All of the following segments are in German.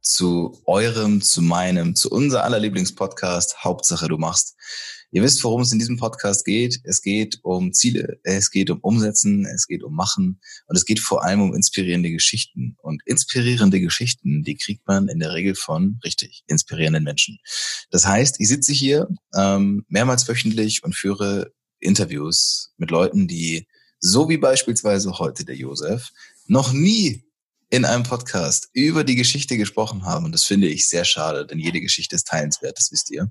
Zu eurem, zu meinem, zu unser aller Lieblingspodcast. Hauptsache du machst. Ihr wisst, worum es in diesem Podcast geht. Es geht um Ziele, es geht um Umsetzen, es geht um Machen und es geht vor allem um inspirierende Geschichten. Und inspirierende Geschichten, die kriegt man in der Regel von, richtig, inspirierenden Menschen. Das heißt, ich sitze hier ähm, mehrmals wöchentlich und führe Interviews mit Leuten, die so wie beispielsweise heute der Josef, noch nie in einem Podcast über die Geschichte gesprochen haben. Und das finde ich sehr schade, denn jede Geschichte ist teilenswert, das wisst ihr.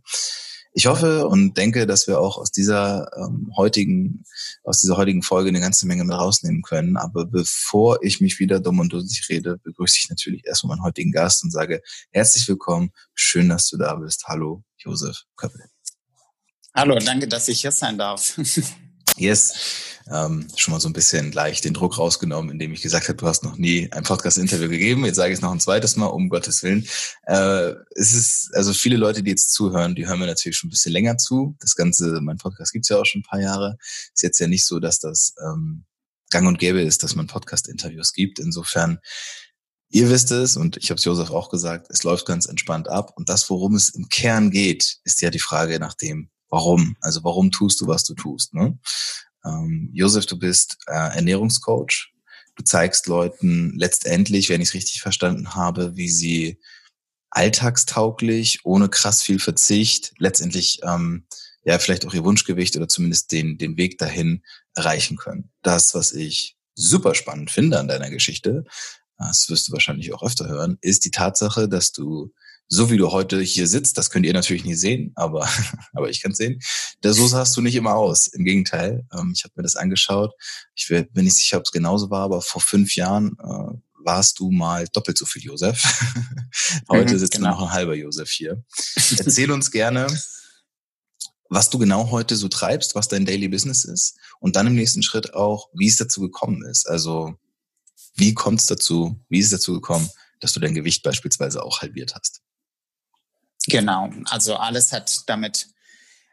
Ich hoffe und denke, dass wir auch aus dieser ähm, heutigen, aus dieser heutigen Folge eine ganze Menge mit rausnehmen können. Aber bevor ich mich wieder dumm und dusselig rede, begrüße ich natürlich erstmal meinen heutigen Gast und sage herzlich willkommen. Schön, dass du da bist. Hallo, Josef Köppel. Hallo, danke, dass ich hier sein darf. Yes, ähm, schon mal so ein bisschen gleich den Druck rausgenommen, indem ich gesagt habe, du hast noch nie ein Podcast-Interview gegeben. Jetzt sage ich es noch ein zweites Mal, um Gottes Willen. Äh, es ist, also viele Leute, die jetzt zuhören, die hören mir natürlich schon ein bisschen länger zu. Das Ganze, mein Podcast gibt's ja auch schon ein paar Jahre. Ist jetzt ja nicht so, dass das ähm, gang und gäbe ist, dass man Podcast-Interviews gibt. Insofern Ihr wisst es und ich habe es Josef auch gesagt, es läuft ganz entspannt ab. Und das, worum es im Kern geht, ist ja die Frage nach dem, warum. Also warum tust du, was du tust. Ne? Ähm, Josef, du bist äh, Ernährungscoach. Du zeigst Leuten letztendlich, wenn ich es richtig verstanden habe, wie sie alltagstauglich, ohne krass viel Verzicht, letztendlich ähm, ja vielleicht auch ihr Wunschgewicht oder zumindest den, den Weg dahin erreichen können. Das, was ich super spannend finde an deiner Geschichte, das wirst du wahrscheinlich auch öfter hören, ist die Tatsache, dass du so wie du heute hier sitzt, das könnt ihr natürlich nie sehen, aber, aber ich kann sehen, der so sahst du nicht immer aus. Im Gegenteil, ähm, ich habe mir das angeschaut. Ich bin nicht sicher, ob es genauso war, aber vor fünf Jahren äh, warst du mal doppelt so viel Josef. heute mhm, sitzt genau. noch ein halber Josef hier. Erzähl uns gerne, was du genau heute so treibst, was dein Daily Business ist und dann im nächsten Schritt auch, wie es dazu gekommen ist. Also wie kommt es dazu, wie ist es dazu gekommen, dass du dein Gewicht beispielsweise auch halbiert hast? Genau, also alles hat damit,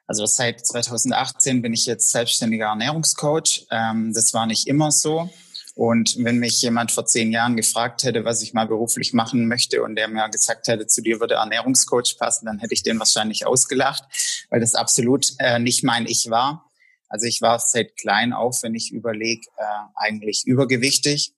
also seit 2018 bin ich jetzt selbstständiger Ernährungscoach. Ähm, das war nicht immer so. Und wenn mich jemand vor zehn Jahren gefragt hätte, was ich mal beruflich machen möchte und der mir gesagt hätte, zu dir würde Ernährungscoach passen, dann hätte ich den wahrscheinlich ausgelacht, weil das absolut äh, nicht mein Ich war. Also ich war seit klein auf, wenn ich überlege, äh, eigentlich übergewichtig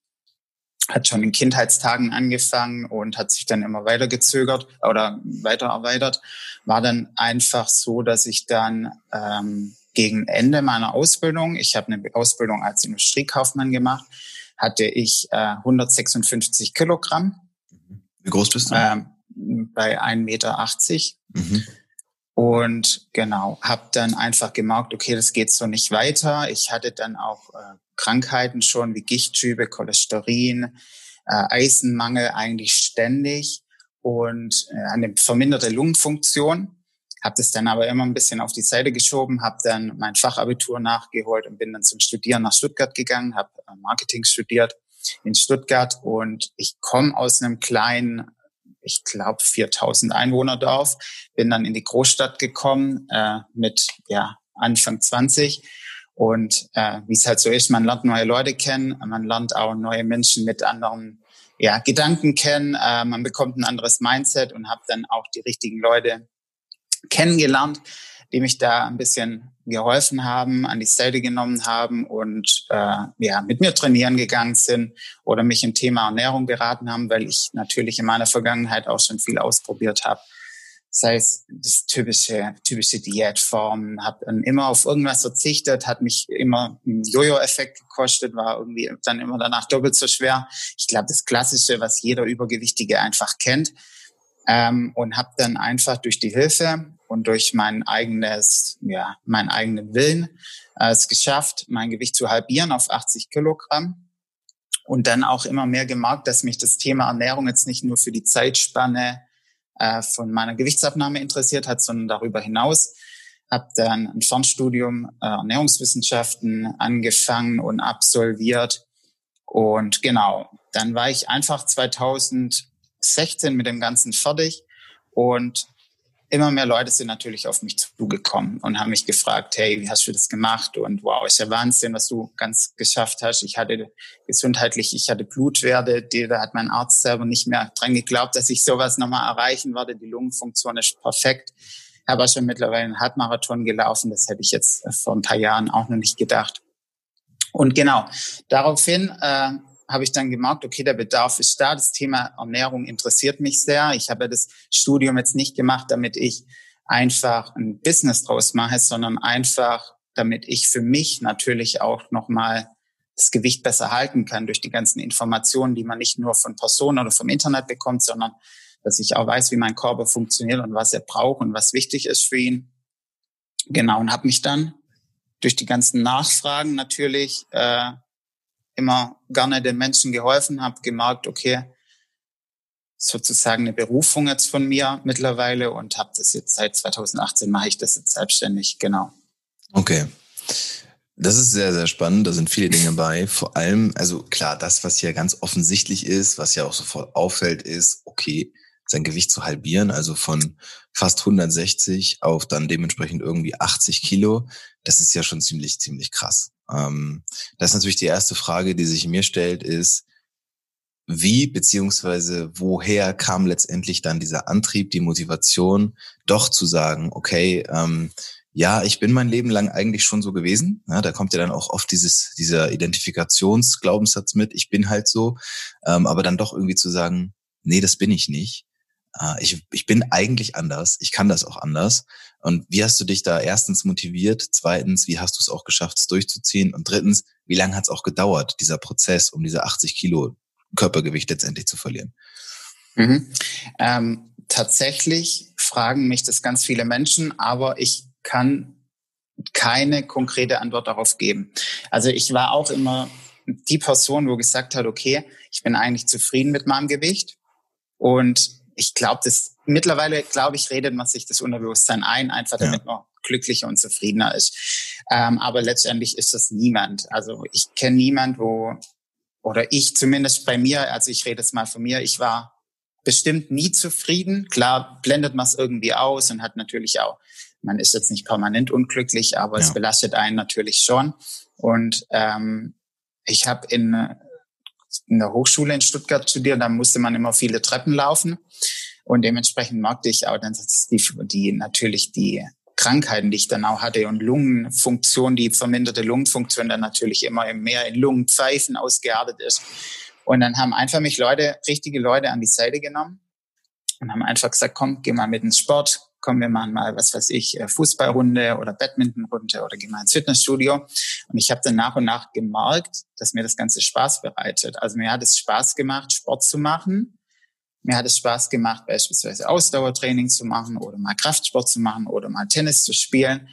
hat schon in Kindheitstagen angefangen und hat sich dann immer weiter gezögert oder weiter erweitert. War dann einfach so, dass ich dann ähm, gegen Ende meiner Ausbildung, ich habe eine Ausbildung als Industriekaufmann gemacht, hatte ich äh, 156 Kilogramm. Wie groß bist du? Ähm, bei 1,80 Meter. Mhm. Und genau, habe dann einfach gemerkt, okay, das geht so nicht weiter. Ich hatte dann auch äh, Krankheiten schon wie Gichtschübe, Cholesterin, äh, Eisenmangel eigentlich ständig und äh, eine verminderte Lungenfunktion. Habe das dann aber immer ein bisschen auf die Seite geschoben, habe dann mein Fachabitur nachgeholt und bin dann zum Studieren nach Stuttgart gegangen, habe äh, Marketing studiert in Stuttgart und ich komme aus einem kleinen, ich glaube 4000 Einwohnerdorf, bin dann in die Großstadt gekommen äh, mit ja Anfang 20 Und äh, wie es halt so ist, man lernt neue Leute kennen, man lernt auch neue Menschen mit anderen ja, Gedanken kennen, äh, man bekommt ein anderes Mindset und habe dann auch die richtigen Leute kennengelernt, die mich da ein bisschen geholfen haben, an die Seite genommen haben und äh, ja, mit mir trainieren gegangen sind oder mich im Thema Ernährung beraten haben, weil ich natürlich in meiner Vergangenheit auch schon viel ausprobiert habe. Sei es das typische, typische Diätform, habe immer auf irgendwas verzichtet, hat mich immer einen Jojo-Effekt gekostet, war irgendwie dann immer danach doppelt so schwer. Ich glaube, das Klassische, was jeder Übergewichtige einfach kennt. Ähm, und habe dann einfach durch die Hilfe und durch mein eigenes, ja, meinen eigenen Willen äh, es geschafft, mein Gewicht zu halbieren auf 80 Kilogramm. Und dann auch immer mehr gemerkt, dass mich das Thema Ernährung jetzt nicht nur für die Zeitspanne äh, von meiner Gewichtsabnahme interessiert hat, sondern darüber hinaus. Habe dann ein Fernstudium äh, Ernährungswissenschaften angefangen und absolviert. Und genau, dann war ich einfach 2016 mit dem Ganzen fertig und immer mehr Leute sind natürlich auf mich zugekommen und haben mich gefragt, hey, wie hast du das gemacht? Und wow, ist ja Wahnsinn, was du ganz geschafft hast. Ich hatte gesundheitlich, ich hatte Blutwerte, da hat mein Arzt selber nicht mehr dran geglaubt, dass ich sowas nochmal erreichen werde. Die Lungenfunktion ist perfekt. Habe schon mittlerweile einen Halbmarathon gelaufen. Das hätte ich jetzt vor ein paar Jahren auch noch nicht gedacht. Und genau, daraufhin äh, habe ich dann gemerkt, okay, der Bedarf ist da. Das Thema Ernährung interessiert mich sehr. Ich habe das Studium jetzt nicht gemacht, damit ich einfach ein Business draus mache, sondern einfach, damit ich für mich natürlich auch nochmal das Gewicht besser halten kann durch die ganzen Informationen, die man nicht nur von Personen oder vom Internet bekommt, sondern dass ich auch weiß, wie mein Körper funktioniert und was er braucht und was wichtig ist für ihn. Genau, und habe mich dann durch die ganzen Nachfragen natürlich äh, immer gerne den Menschen geholfen, habe gemerkt, okay, sozusagen eine Berufung jetzt von mir mittlerweile und habe das jetzt seit 2018 mache ich das jetzt selbstständig, genau. Okay. Das ist sehr, sehr spannend. Da sind viele Dinge bei. Vor allem, also klar, das, was hier ganz offensichtlich ist, was ja auch sofort auffällt, ist, okay, sein Gewicht zu halbieren, also von fast 160 auf dann dementsprechend irgendwie 80 Kilo. Das ist ja schon ziemlich, ziemlich krass. Ähm, das ist natürlich die erste Frage, die sich mir stellt, ist, wie beziehungsweise woher kam letztendlich dann dieser Antrieb, die Motivation, doch zu sagen, okay, ähm, ja, ich bin mein Leben lang eigentlich schon so gewesen. Ja, da kommt ja dann auch oft dieses, dieser Identifikationsglaubenssatz mit, ich bin halt so, ähm, aber dann doch irgendwie zu sagen, nee, das bin ich nicht. Äh, ich, ich bin eigentlich anders, ich kann das auch anders. Und wie hast du dich da erstens motiviert? Zweitens, wie hast du es auch geschafft, es durchzuziehen? Und drittens, wie lange hat es auch gedauert, dieser Prozess, um diese 80 Kilo Körpergewicht letztendlich zu verlieren? Mhm. Ähm, tatsächlich fragen mich das ganz viele Menschen, aber ich kann keine konkrete Antwort darauf geben. Also ich war auch immer die Person, wo gesagt hat, okay, ich bin eigentlich zufrieden mit meinem Gewicht und ich glaube, das mittlerweile, glaube ich, redet man sich das Unterbewusstsein ein, einfach damit ja. man glücklicher und zufriedener ist. Ähm, aber letztendlich ist das niemand. Also ich kenne niemand, wo oder ich zumindest bei mir, also ich rede jetzt mal von mir, ich war bestimmt nie zufrieden. Klar blendet man es irgendwie aus und hat natürlich auch, man ist jetzt nicht permanent unglücklich, aber ja. es belastet einen natürlich schon. Und ähm, ich habe in in der Hochschule in Stuttgart studiert, da musste man immer viele Treppen laufen. Und dementsprechend merkte ich auch dann, dass die, die natürlich die Krankheiten, die ich dann auch hatte und Lungenfunktion, die verminderte Lungenfunktion dann natürlich immer mehr in Lungenpfeifen ausgeartet ist. Und dann haben einfach mich Leute, richtige Leute an die Seite genommen und haben einfach gesagt, komm, geh mal mit ins Sport, komm, wir machen mal, was weiß ich, äh, Fußballrunde oder Badmintonrunde oder geh mal ins Fitnessstudio. Und ich habe dann nach und nach gemerkt, dass mir das Ganze Spaß bereitet. Also mir hat es Spaß gemacht, Sport zu machen. Mir hat es Spaß gemacht, beispielsweise Ausdauertraining zu machen oder mal Kraftsport zu machen oder mal Tennis zu spielen.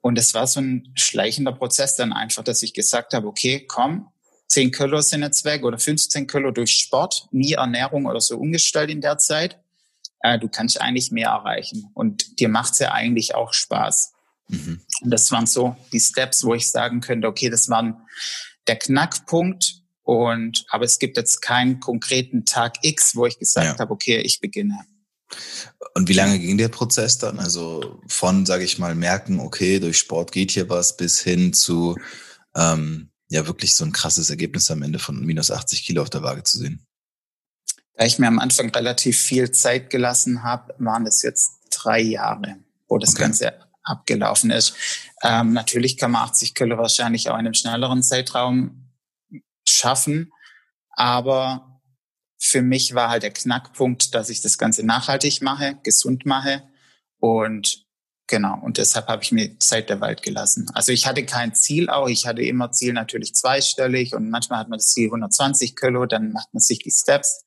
Und es war so ein schleichender Prozess dann einfach, dass ich gesagt habe, okay, komm, 10 Kilo sind jetzt weg oder 15 Kilo durch Sport, nie Ernährung oder so umgestellt in der Zeit äh, du kannst eigentlich mehr erreichen. Und dir macht's ja eigentlich auch Spaß. Mhm. Und das waren so die Steps, wo ich sagen könnte, okay, das waren der Knackpunkt. Und aber es gibt jetzt keinen konkreten Tag X, wo ich gesagt ja. habe, okay, ich beginne. Und wie lange ging der Prozess dann? Also von, sage ich mal, merken, okay, durch Sport geht hier was, bis hin zu ähm, ja wirklich so ein krasses Ergebnis am Ende von minus 80 Kilo auf der Waage zu sehen. Da ich mir am Anfang relativ viel Zeit gelassen habe, waren es jetzt drei Jahre, wo das okay. Ganze abgelaufen ist. Ähm, natürlich kann man 80 Kilo wahrscheinlich auch in einem schnelleren Zeitraum schaffen, aber für mich war halt der Knackpunkt, dass ich das Ganze nachhaltig mache, gesund mache und genau, und deshalb habe ich mir Zeit der Wald gelassen. Also ich hatte kein Ziel auch, ich hatte immer Ziel natürlich zweistellig und manchmal hat man das Ziel 120 Kilo, dann macht man sich die Steps,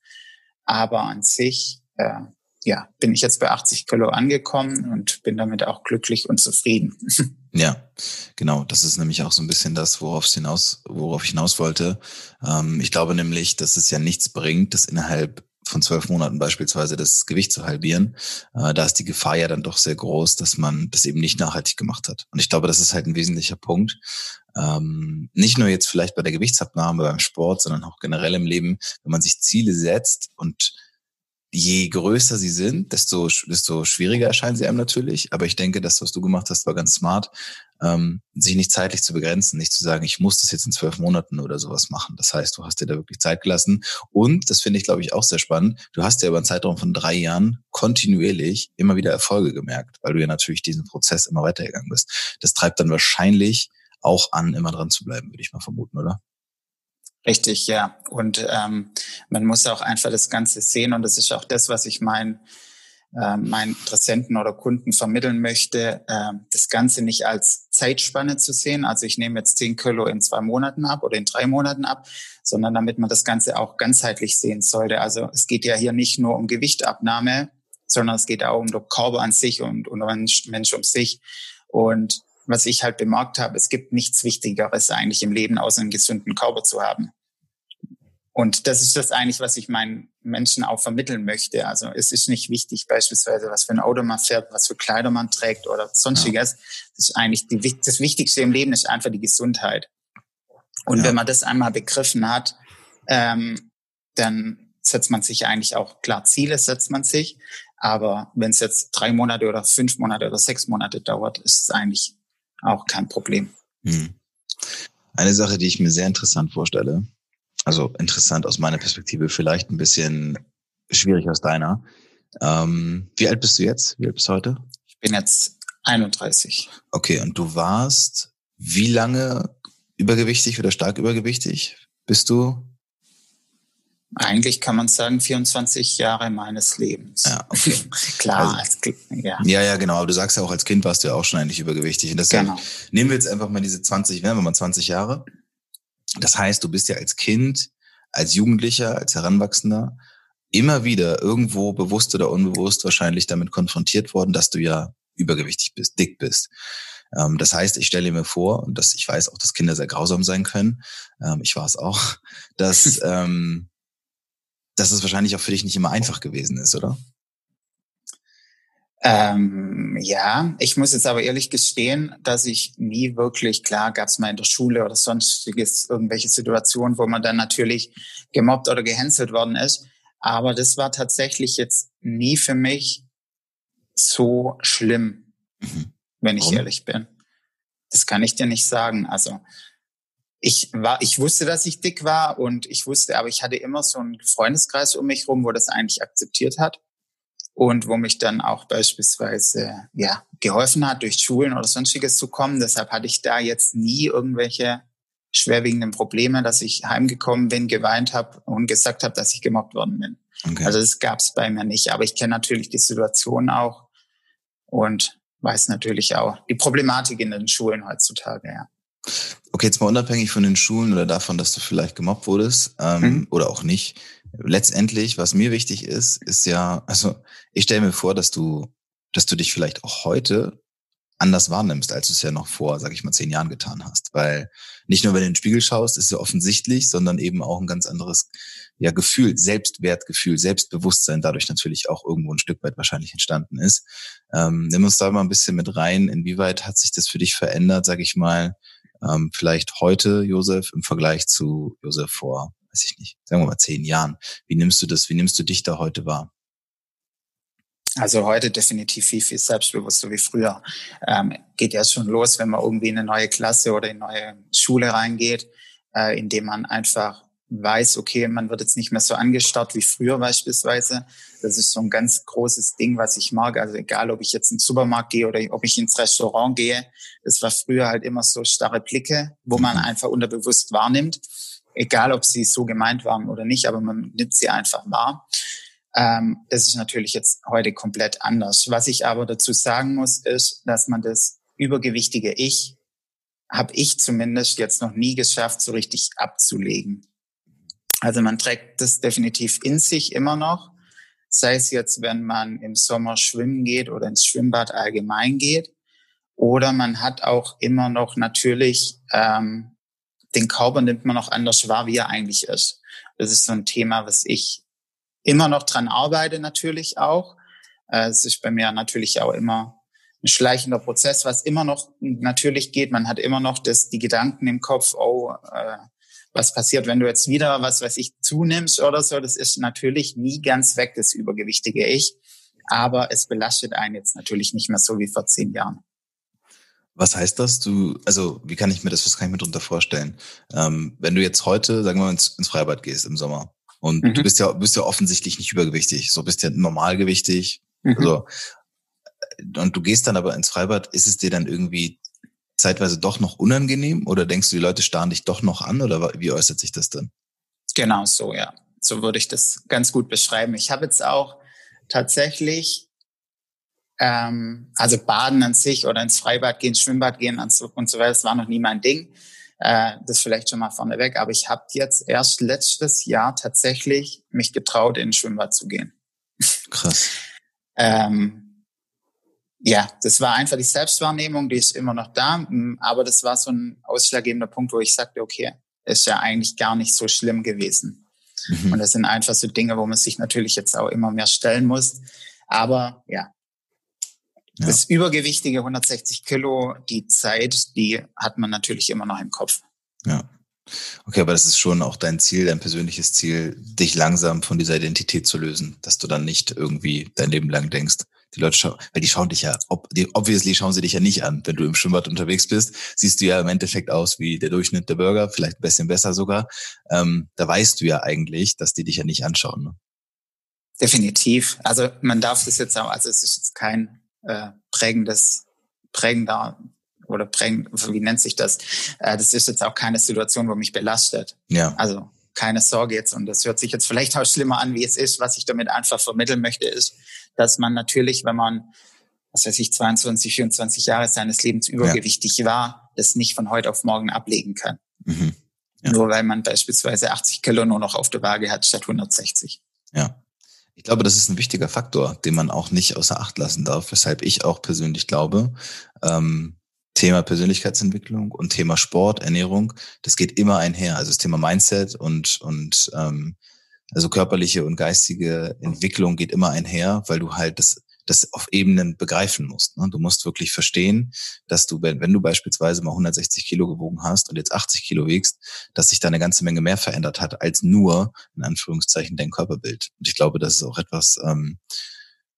aber an sich äh, ja, bin ich jetzt bei 80 Kilo angekommen und bin damit auch glücklich und zufrieden. Ja, genau. Das ist nämlich auch so ein bisschen das, worauf ich hinaus, worauf ich hinaus wollte. Ähm, ich glaube nämlich, dass es ja nichts bringt, das innerhalb von zwölf Monaten beispielsweise das Gewicht zu halbieren. Äh, da ist die Gefahr ja dann doch sehr groß, dass man das eben nicht nachhaltig gemacht hat. Und ich glaube, das ist halt ein wesentlicher Punkt. Ähm, nicht nur jetzt vielleicht bei der Gewichtsabnahme beim Sport, sondern auch generell im Leben, wenn man sich Ziele setzt und je größer sie sind, desto, desto schwieriger erscheinen sie einem natürlich. Aber ich denke, das, was du gemacht hast, war ganz smart, ähm, sich nicht zeitlich zu begrenzen, nicht zu sagen, ich muss das jetzt in zwölf Monaten oder sowas machen. Das heißt, du hast dir da wirklich Zeit gelassen. Und, das finde ich, glaube ich, auch sehr spannend, du hast ja über einen Zeitraum von drei Jahren kontinuierlich immer wieder Erfolge gemerkt, weil du ja natürlich diesen Prozess immer weitergegangen bist. Das treibt dann wahrscheinlich auch an, immer dran zu bleiben, würde ich mal vermuten, oder? Richtig, ja. Und ähm, man muss auch einfach das Ganze sehen und das ist auch das, was ich meinen äh, meinen Interessenten oder Kunden vermitteln möchte, äh, das Ganze nicht als Zeitspanne zu sehen. Also ich nehme jetzt 10 Kilo in zwei Monaten ab oder in drei Monaten ab, sondern damit man das Ganze auch ganzheitlich sehen sollte. Also es geht ja hier nicht nur um Gewichtabnahme, sondern es geht auch um den Körper an sich und um den Mensch um sich. Und was ich halt bemerkt habe, es gibt nichts Wichtigeres eigentlich im Leben, außer einen gesunden Körper zu haben. Und das ist das eigentlich, was ich meinen Menschen auch vermitteln möchte. Also es ist nicht wichtig, beispielsweise, was für ein Auto man fährt, was für Kleider man trägt oder sonstiges. Ja. Das ist eigentlich die, das Wichtigste im Leben ist einfach die Gesundheit. Und ja. wenn man das einmal begriffen hat, ähm, dann setzt man sich eigentlich auch klar Ziele, setzt man sich. Aber wenn es jetzt drei Monate oder fünf Monate oder sechs Monate dauert, ist es eigentlich auch kein Problem. Hm. Eine Sache, die ich mir sehr interessant vorstelle, also interessant aus meiner Perspektive, vielleicht ein bisschen schwierig aus deiner. Ähm, wie alt bist du jetzt? Wie alt bist du heute? Ich bin jetzt 31. Okay, und du warst wie lange übergewichtig oder stark übergewichtig? Bist du? Eigentlich kann man sagen 24 Jahre meines Lebens. Ja, okay. Klar, also, als, ja. Ja, ja, genau. Aber du sagst ja auch, als Kind warst du ja auch schon eigentlich übergewichtig. Und deshalb genau. nehmen wir jetzt einfach mal diese 20, nehmen wir mal 20 Jahre. Das heißt, du bist ja als Kind, als Jugendlicher, als Heranwachsender immer wieder irgendwo bewusst oder unbewusst wahrscheinlich damit konfrontiert worden, dass du ja übergewichtig bist, dick bist. Ähm, das heißt, ich stelle mir vor, und das, ich weiß auch, dass Kinder sehr grausam sein können, ähm, ich war es auch, dass, ähm, dass es wahrscheinlich auch für dich nicht immer einfach gewesen ist, oder? Ähm, ja, ich muss jetzt aber ehrlich gestehen, dass ich nie wirklich, klar gab es mal in der Schule oder sonstiges irgendwelche Situationen, wo man dann natürlich gemobbt oder gehänselt worden ist. Aber das war tatsächlich jetzt nie für mich so schlimm, mhm. wenn ich Warum? ehrlich bin. Das kann ich dir nicht sagen. Also ich war, ich wusste, dass ich dick war und ich wusste, aber ich hatte immer so einen Freundeskreis um mich rum, wo das eigentlich akzeptiert hat und wo mich dann auch beispielsweise ja geholfen hat, durch Schulen oder sonstiges zu kommen. Deshalb hatte ich da jetzt nie irgendwelche schwerwiegenden Probleme, dass ich heimgekommen bin, geweint habe und gesagt habe, dass ich gemobbt worden bin. Okay. Also das gab es bei mir nicht. Aber ich kenne natürlich die Situation auch und weiß natürlich auch die Problematik in den Schulen heutzutage, ja. Okay, jetzt mal unabhängig von den Schulen oder davon, dass du vielleicht gemobbt wurdest ähm, mhm. oder auch nicht letztendlich, was mir wichtig ist, ist ja, also ich stelle mir vor, dass du, dass du dich vielleicht auch heute anders wahrnimmst, als du es ja noch vor, sag ich mal, zehn Jahren getan hast. Weil nicht nur, wenn du in den Spiegel schaust, ist es offensichtlich, sondern eben auch ein ganz anderes ja, Gefühl, Selbstwertgefühl, Selbstbewusstsein dadurch natürlich auch irgendwo ein Stück weit wahrscheinlich entstanden ist. Ähm, nimm uns da mal ein bisschen mit rein. Inwieweit hat sich das für dich verändert, sag ich mal, ähm, vielleicht heute, Josef, im Vergleich zu Josef vor weiß ich nicht, sagen wir mal zehn Jahren. Wie nimmst du das, wie nimmst du dich da heute wahr? Also heute definitiv viel, viel selbstbewusster wie früher. Ähm, geht ja schon los, wenn man irgendwie in eine neue Klasse oder in eine neue Schule reingeht, äh, indem man einfach weiß, okay, man wird jetzt nicht mehr so angestarrt wie früher beispielsweise. Das ist so ein ganz großes Ding, was ich mag. Also egal, ob ich jetzt in den Supermarkt gehe oder ob ich ins Restaurant gehe, das war früher halt immer so starre Blicke, wo man mhm. einfach unterbewusst wahrnimmt. Egal, ob sie so gemeint waren oder nicht, aber man nimmt sie einfach wahr. Ähm, das ist natürlich jetzt heute komplett anders. Was ich aber dazu sagen muss, ist, dass man das übergewichtige Ich, habe ich zumindest jetzt noch nie geschafft, so richtig abzulegen. Also man trägt das definitiv in sich immer noch, sei es jetzt, wenn man im Sommer schwimmen geht oder ins Schwimmbad allgemein geht, oder man hat auch immer noch natürlich ähm, den Körper nimmt man noch anders wahr, wie er eigentlich ist. Das ist so ein Thema, was ich immer noch dran arbeite natürlich auch. Äh, es ist bei mir natürlich auch immer ein schleichender Prozess, was immer noch natürlich geht. Man hat immer noch das, die Gedanken im Kopf, oh, äh, was passiert, wenn du jetzt wieder, was weiß ich, zunimmst oder so. Das ist natürlich nie ganz weg, das übergewichtige Ich. Aber es belastet einen jetzt natürlich nicht mehr so wie vor zehn Jahren. Was heißt das? Du, also wie kann ich mir das, was kann ich mir darunter vorstellen? Ähm, wenn du jetzt heute, sagen wir mal, ins, ins Freibad gehst im Sommer und mhm. du bist ja, bist ja offensichtlich nicht übergewichtig, so bist ja normalgewichtig, mhm. also, und du gehst dann aber ins Freibad, ist es dir dann irgendwie zeitweise doch noch unangenehm oder denkst du, die Leute starren dich doch noch an oder wie äußert sich das dann? Genau so, ja. So würde ich das ganz gut beschreiben. Ich habe jetzt auch tatsächlich, ähm, also Baden an sich oder ins Freibad gehen, Schwimmbad gehen und so, und so weiter, das war noch nie mein Ding. Äh, das vielleicht schon mal vorneweg. Aber ich habe jetzt erst letztes Jahr tatsächlich mich getraut, in ein Schwimmbad zu gehen. Krass. ähm, ja, das war einfach die Selbstwahrnehmung, die ist immer noch da. Mm, aber das war so ein ausschlaggebender Punkt, wo ich sagte, okay, ist ja eigentlich gar nicht so schlimm gewesen. Mhm. Und das sind einfach so Dinge, wo man sich natürlich jetzt auch immer mehr stellen muss. Aber ja, ja. das übergewichtige 160 Kilo, die Zeit, die hat man natürlich immer noch im Kopf. Ja. Okay, aber das ist schon auch dein Ziel, dein persönliches Ziel, dich langsam von dieser Identität zu lösen, dass du dann nicht irgendwie dein Leben lang denkst, die Leute schauen, weil die schauen dich ja, ob, die, obviously schauen sie dich ja nicht an. Wenn du im Schwimmbad unterwegs bist, siehst du ja im Endeffekt aus wie der Durchschnitt der Bürger, vielleicht ein bisschen besser sogar. Ähm, da weißt du ja eigentlich, dass die dich ja nicht anschauen. Ne? Definitiv. Also man darf das jetzt auch, also es ist jetzt kein äh, prägendes, prägender oder prägend, wie nennt sich das? Äh, das ist jetzt auch keine Situation, wo mich belastet. Ja. Also keine Sorge jetzt, und das hört sich jetzt vielleicht auch schlimmer an, wie es ist. Was ich damit einfach vermitteln möchte, ist, dass man natürlich, wenn man, was weiß ich, 22, 24 Jahre seines Lebens übergewichtig ja. war, das nicht von heute auf morgen ablegen kann. Mhm. Ja. Nur weil man beispielsweise 80 Kilo nur noch auf der Waage hat statt 160. Ja. Ich glaube, das ist ein wichtiger Faktor, den man auch nicht außer Acht lassen darf, weshalb ich auch persönlich glaube, ähm, Thema Persönlichkeitsentwicklung und Thema Sport, Ernährung, das geht immer einher. Also das Thema Mindset und, und ähm, also körperliche und geistige Entwicklung geht immer einher, weil du halt das, das auf Ebenen begreifen musst. Ne? Du musst wirklich verstehen, dass du, wenn, wenn du beispielsweise mal 160 Kilo gewogen hast und jetzt 80 Kilo wiegst, dass sich da eine ganze Menge mehr verändert hat als nur, in Anführungszeichen, dein Körperbild. Und ich glaube, das ist auch etwas, ähm,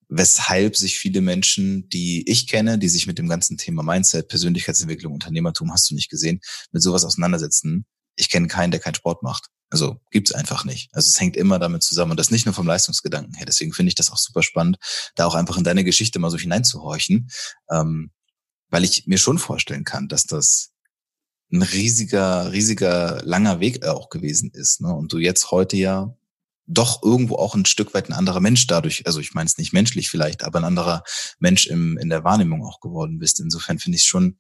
weshalb sich viele Menschen, die ich kenne, die sich mit dem ganzen Thema Mindset, Persönlichkeitsentwicklung, Unternehmertum, hast du nicht gesehen, mit sowas auseinandersetzen. Ich kenne keinen, der keinen Sport macht. Also gibt's einfach nicht. Also es hängt immer damit zusammen und das nicht nur vom Leistungsgedanken her. Deswegen finde ich das auch super spannend, da auch einfach in deine Geschichte mal so hineinzuhorchen, ähm, weil ich mir schon vorstellen kann, dass das ein riesiger, riesiger, langer Weg auch gewesen ist. Ne? Und du jetzt heute ja doch irgendwo auch ein Stück weit ein anderer Mensch dadurch, also ich meine es nicht menschlich vielleicht, aber ein anderer Mensch im, in der Wahrnehmung auch geworden bist. Insofern finde ich es schon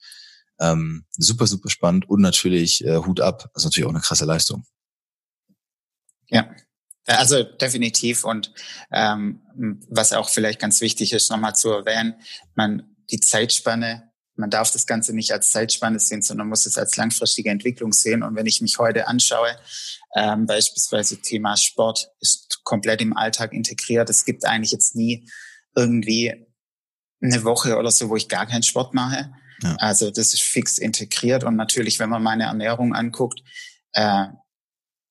ähm, super, super spannend und natürlich äh, Hut ab. Das ist natürlich auch eine krasse Leistung. Ja, also definitiv. Und ähm, was auch vielleicht ganz wichtig ist, nochmal zu erwähnen, man die Zeitspanne man darf das Ganze nicht als Zeitspanne sehen, sondern muss es als langfristige Entwicklung sehen. Und wenn ich mich heute anschaue, ähm, beispielsweise Thema Sport ist komplett im Alltag integriert. Es gibt eigentlich jetzt nie irgendwie eine Woche oder so, wo ich gar keinen Sport mache. Ja. Also das ist fix integriert. Und natürlich, wenn man meine Ernährung anguckt, äh,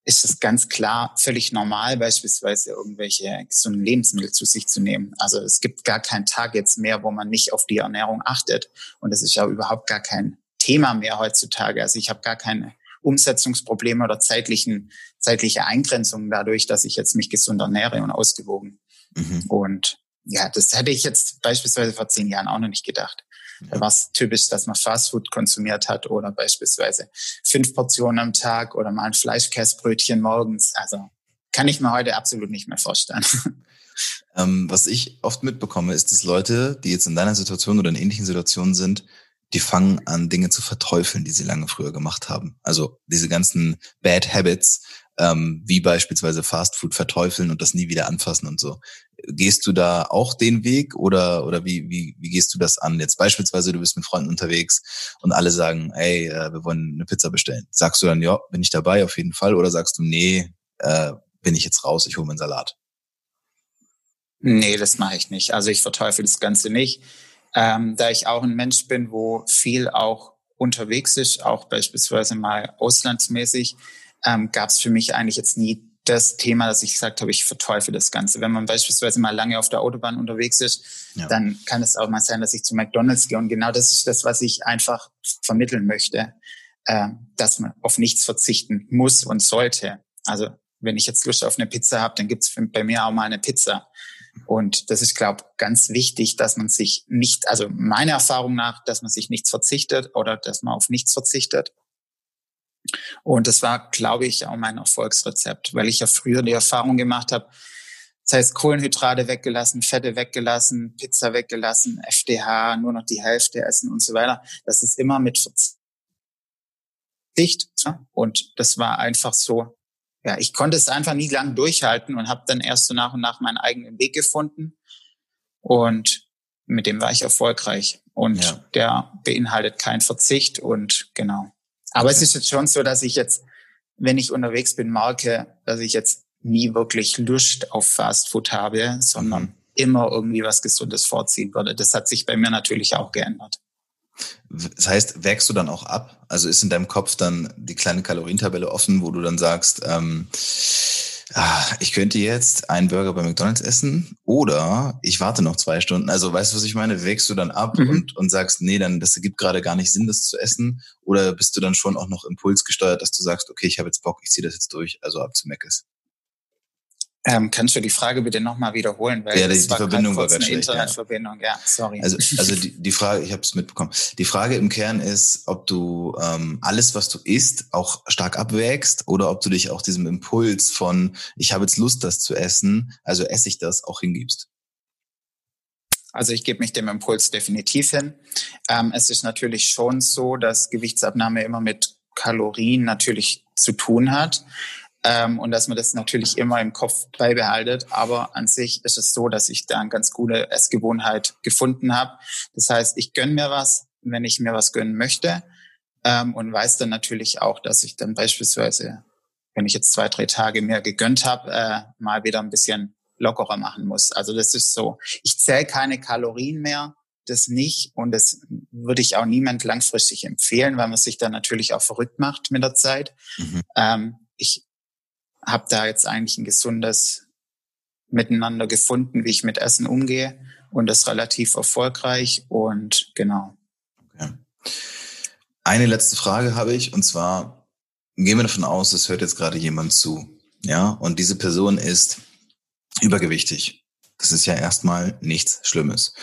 ist es ganz klar völlig normal, beispielsweise irgendwelche gesunden Lebensmittel zu sich zu nehmen. Also es gibt gar keinen Tag jetzt mehr, wo man nicht auf die Ernährung achtet. Und es ist ja überhaupt gar kein Thema mehr heutzutage. Also ich habe gar keine Umsetzungsprobleme oder zeitlichen, zeitliche Eingrenzungen dadurch, dass ich jetzt mich gesund ernähre und ausgewogen. Mhm. Und ja, das hätte ich jetzt beispielsweise vor zehn Jahren auch noch nicht gedacht. Da war es typisch, dass man Fastfood konsumiert hat oder beispielsweise fünf Portionen am Tag oder mal ein Fleischkäsebrötchen morgens. Also kann ich mir heute absolut nicht mehr vorstellen. Ähm, was ich oft mitbekomme, ist, dass Leute, die jetzt in deiner Situation oder in ähnlichen Situationen sind, die fangen an, Dinge zu verteufeln, die sie lange früher gemacht haben. Also diese ganzen Bad Habits, ähm, wie beispielsweise Fast Food verteufeln und das nie wieder anfassen und so. Gehst du da auch den Weg oder, oder wie, wie, wie gehst du das an? Jetzt beispielsweise, du bist mit Freunden unterwegs und alle sagen, ey, äh, wir wollen eine Pizza bestellen. Sagst du dann, ja, bin ich dabei auf jeden Fall oder sagst du, nee, äh, bin ich jetzt raus, ich hole meinen Salat? Nee, das mache ich nicht. Also ich verteufel das Ganze nicht ähm, da ich auch ein Mensch bin, wo viel auch unterwegs ist, auch beispielsweise mal auslandsmäßig, ähm, gab es für mich eigentlich jetzt nie das Thema, dass ich gesagt habe, ich verteufel das Ganze. Wenn man beispielsweise mal lange auf der Autobahn unterwegs ist, ja. dann kann es auch mal sein, dass ich zu McDonald's gehe. Und genau das ist das, was ich einfach vermitteln möchte, äh, dass man auf nichts verzichten muss und sollte. Also wenn ich jetzt Lust auf eine Pizza habe, dann gibt's bei mir auch mal eine Pizza. Und das ist, glaube ganz wichtig, dass man sich nicht, also meiner Erfahrung nach, dass man sich nichts verzichtet oder dass man auf nichts verzichtet. Und das war, glaube ich, auch mein Erfolgsrezept, weil ich ja früher die Erfahrung gemacht habe, das heißt Kohlenhydrate weggelassen, Fette weggelassen, Pizza weggelassen, FDH, nur noch die Hälfte essen und so weiter. Das ist immer mit Verzicht. Und das war einfach so ja, ich konnte es einfach nie lang durchhalten und habe dann erst so nach und nach meinen eigenen Weg gefunden. Und mit dem war ich erfolgreich. Und ja. der beinhaltet keinen Verzicht und genau. Aber es ist jetzt schon so, dass ich jetzt, wenn ich unterwegs bin, merke, dass ich jetzt nie wirklich Lust auf Fast Food habe, sondern mhm. immer irgendwie was Gesundes vorziehen würde. Das hat sich bei mir natürlich auch geändert. Das heißt, wägst du dann auch ab? Also ist in deinem Kopf dann die kleine Kalorientabelle offen, wo du dann sagst, ähm, ah, ich könnte jetzt einen Burger bei McDonalds essen oder ich warte noch zwei Stunden. Also weißt du, was ich meine? Wägst du dann ab mhm. und, und sagst, nee, dann das ergibt gerade gar nicht Sinn, das zu essen? Oder bist du dann schon auch noch impulsgesteuert, dass du sagst, okay, ich habe jetzt Bock, ich ziehe das jetzt durch, also ab zu Meckes? Ähm, kannst du die Frage bitte nochmal wiederholen? Weil ja, die, die Verbindung war ganz schlecht. Internetverbindung, ja. ja, sorry. Also, also die, die Frage, ich habe es mitbekommen. Die Frage im Kern ist, ob du ähm, alles, was du isst, auch stark abwägst oder ob du dich auch diesem Impuls von, ich habe jetzt Lust, das zu essen, also esse ich das, auch hingibst. Also ich gebe mich dem Impuls definitiv hin. Ähm, es ist natürlich schon so, dass Gewichtsabnahme immer mit Kalorien natürlich zu tun hat ähm, und dass man das natürlich immer im Kopf beibehaltet. Aber an sich ist es so, dass ich da eine ganz gute Essgewohnheit gefunden habe. Das heißt, ich gönne mir was, wenn ich mir was gönnen möchte ähm, und weiß dann natürlich auch, dass ich dann beispielsweise, wenn ich jetzt zwei, drei Tage mehr gegönnt habe, äh, mal wieder ein bisschen lockerer machen muss. Also das ist so. Ich zähle keine Kalorien mehr, das nicht und das würde ich auch niemand langfristig empfehlen, weil man sich dann natürlich auch verrückt macht mit der Zeit. Mhm. Ähm, ich habe da jetzt eigentlich ein gesundes Miteinander gefunden, wie ich mit Essen umgehe und das relativ erfolgreich und genau. Okay. Eine letzte Frage habe ich und zwar gehen wir davon aus, es hört jetzt gerade jemand zu, ja, und diese Person ist übergewichtig. Das ist ja erstmal nichts Schlimmes.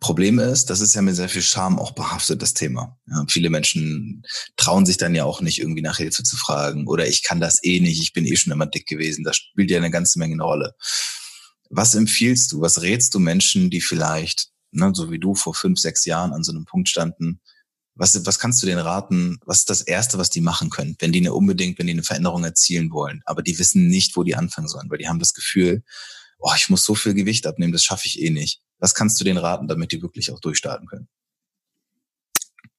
Problem ist, das ist ja mit sehr viel Scham auch behaftet, das Thema. Ja, viele Menschen trauen sich dann ja auch nicht irgendwie nach Hilfe zu fragen oder ich kann das eh nicht, ich bin eh schon immer dick gewesen. Das spielt ja eine ganze Menge eine Rolle. Was empfiehlst du, was rätst du Menschen, die vielleicht, ne, so wie du vor fünf, sechs Jahren an so einem Punkt standen, was, was kannst du denen raten? Was ist das Erste, was die machen können, wenn die eine unbedingt, wenn die eine Veränderung erzielen wollen, aber die wissen nicht, wo die anfangen sollen, weil die haben das Gefühl, oh, ich muss so viel Gewicht abnehmen, das schaffe ich eh nicht. Was kannst du denen raten, damit die wirklich auch durchstarten können?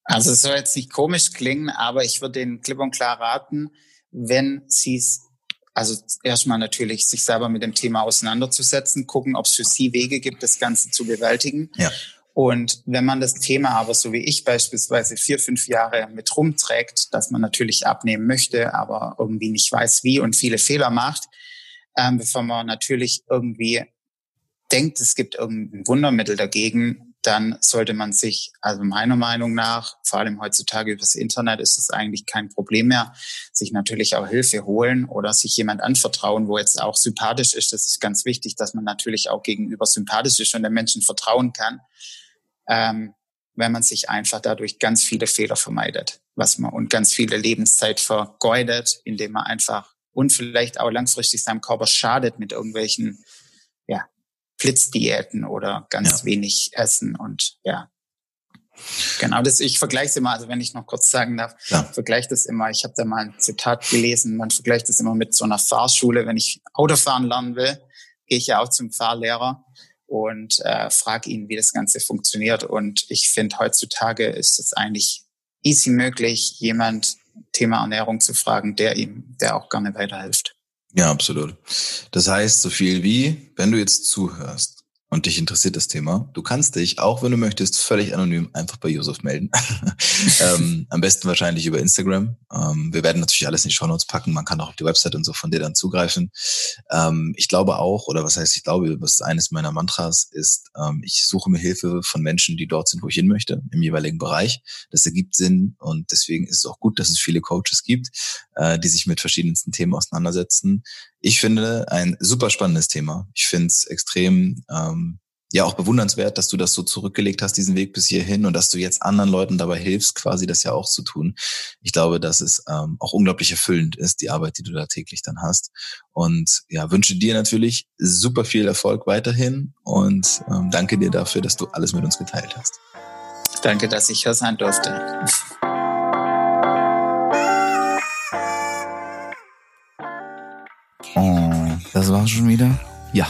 Also es soll jetzt nicht komisch klingen, aber ich würde denen klipp und klar raten, wenn sie es, also erstmal natürlich sich selber mit dem Thema auseinanderzusetzen, gucken, ob es für sie Wege gibt, das Ganze zu bewältigen. Ja. Und wenn man das Thema aber so wie ich beispielsweise vier, fünf Jahre mit rumträgt, dass man natürlich abnehmen möchte, aber irgendwie nicht weiß wie und viele Fehler macht, ähm, bevor man natürlich irgendwie denkt, es gibt irgendein Wundermittel dagegen, dann sollte man sich, also meiner Meinung nach, vor allem heutzutage übers Internet ist es eigentlich kein Problem mehr, sich natürlich auch Hilfe holen oder sich jemand anvertrauen, wo jetzt auch sympathisch ist. Das ist ganz wichtig, dass man natürlich auch gegenüber sympathisch ist und den Menschen vertrauen kann, ähm, wenn man sich einfach dadurch ganz viele Fehler vermeidet, was man und ganz viele Lebenszeit vergeudet, indem man einfach und vielleicht auch langfristig seinem Körper schadet mit irgendwelchen ja, Blitzdiäten oder ganz ja. wenig essen und ja. Genau, das ich vergleiche es immer, also wenn ich noch kurz sagen darf, ja. vergleiche das immer, ich habe da mal ein Zitat gelesen, man vergleicht das immer mit so einer Fahrschule, wenn ich Autofahren lernen will, gehe ich ja auch zum Fahrlehrer und äh, frage ihn, wie das Ganze funktioniert. Und ich finde, heutzutage ist es eigentlich easy möglich, jemand Thema Ernährung zu fragen, der ihm, der auch gerne weiterhilft. Ja, absolut. Das heißt, so viel wie, wenn du jetzt zuhörst und dich interessiert das Thema, du kannst dich, auch wenn du möchtest, völlig anonym einfach bei Josef melden. ähm, am besten wahrscheinlich über Instagram. Ähm, wir werden natürlich alles in die Show Notes packen. Man kann auch auf die Website und so von dir dann zugreifen. Ähm, ich glaube auch, oder was heißt ich glaube, was eines meiner Mantras ist, ähm, ich suche mir Hilfe von Menschen, die dort sind, wo ich hin möchte, im jeweiligen Bereich. Das ergibt Sinn und deswegen ist es auch gut, dass es viele Coaches gibt, äh, die sich mit verschiedensten Themen auseinandersetzen. Ich finde ein super spannendes Thema. Ich finde es extrem ähm, ja auch bewundernswert, dass du das so zurückgelegt hast, diesen Weg bis hierhin und dass du jetzt anderen Leuten dabei hilfst, quasi das ja auch zu tun. Ich glaube, dass es ähm, auch unglaublich erfüllend ist, die Arbeit, die du da täglich dann hast. Und ja, wünsche dir natürlich super viel Erfolg weiterhin und ähm, danke dir dafür, dass du alles mit uns geteilt hast. Danke, dass ich hier sein durfte. Schon wieder? Ja,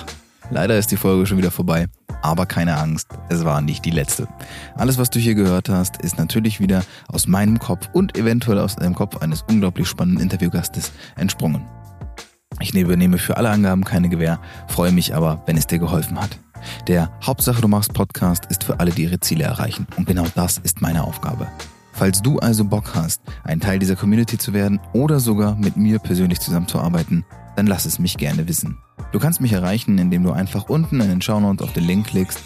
leider ist die Folge schon wieder vorbei. Aber keine Angst, es war nicht die letzte. Alles, was du hier gehört hast, ist natürlich wieder aus meinem Kopf und eventuell aus dem Kopf eines unglaublich spannenden Interviewgastes entsprungen. Ich übernehme für alle Angaben keine Gewähr, freue mich aber, wenn es dir geholfen hat. Der Hauptsache du machst Podcast ist für alle, die ihre Ziele erreichen. Und genau das ist meine Aufgabe. Falls du also Bock hast, ein Teil dieser Community zu werden oder sogar mit mir persönlich zusammenzuarbeiten, dann lass es mich gerne wissen. Du kannst mich erreichen, indem du einfach unten in den Shownotes auf den Link klickst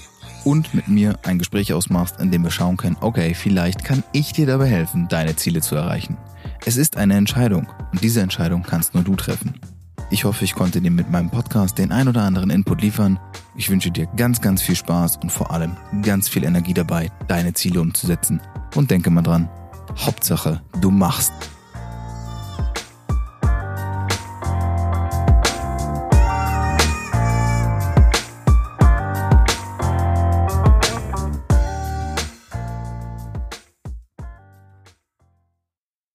und mit mir ein Gespräch ausmachst, in dem wir schauen können, okay, vielleicht kann ich dir dabei helfen, deine Ziele zu erreichen. Es ist eine Entscheidung und diese Entscheidung kannst nur du treffen. Ich hoffe, ich konnte dir mit meinem Podcast den ein oder anderen Input liefern. Ich wünsche dir ganz, ganz viel Spaß und vor allem ganz viel Energie dabei, deine Ziele umzusetzen. Und denke mal dran, Hauptsache, du machst.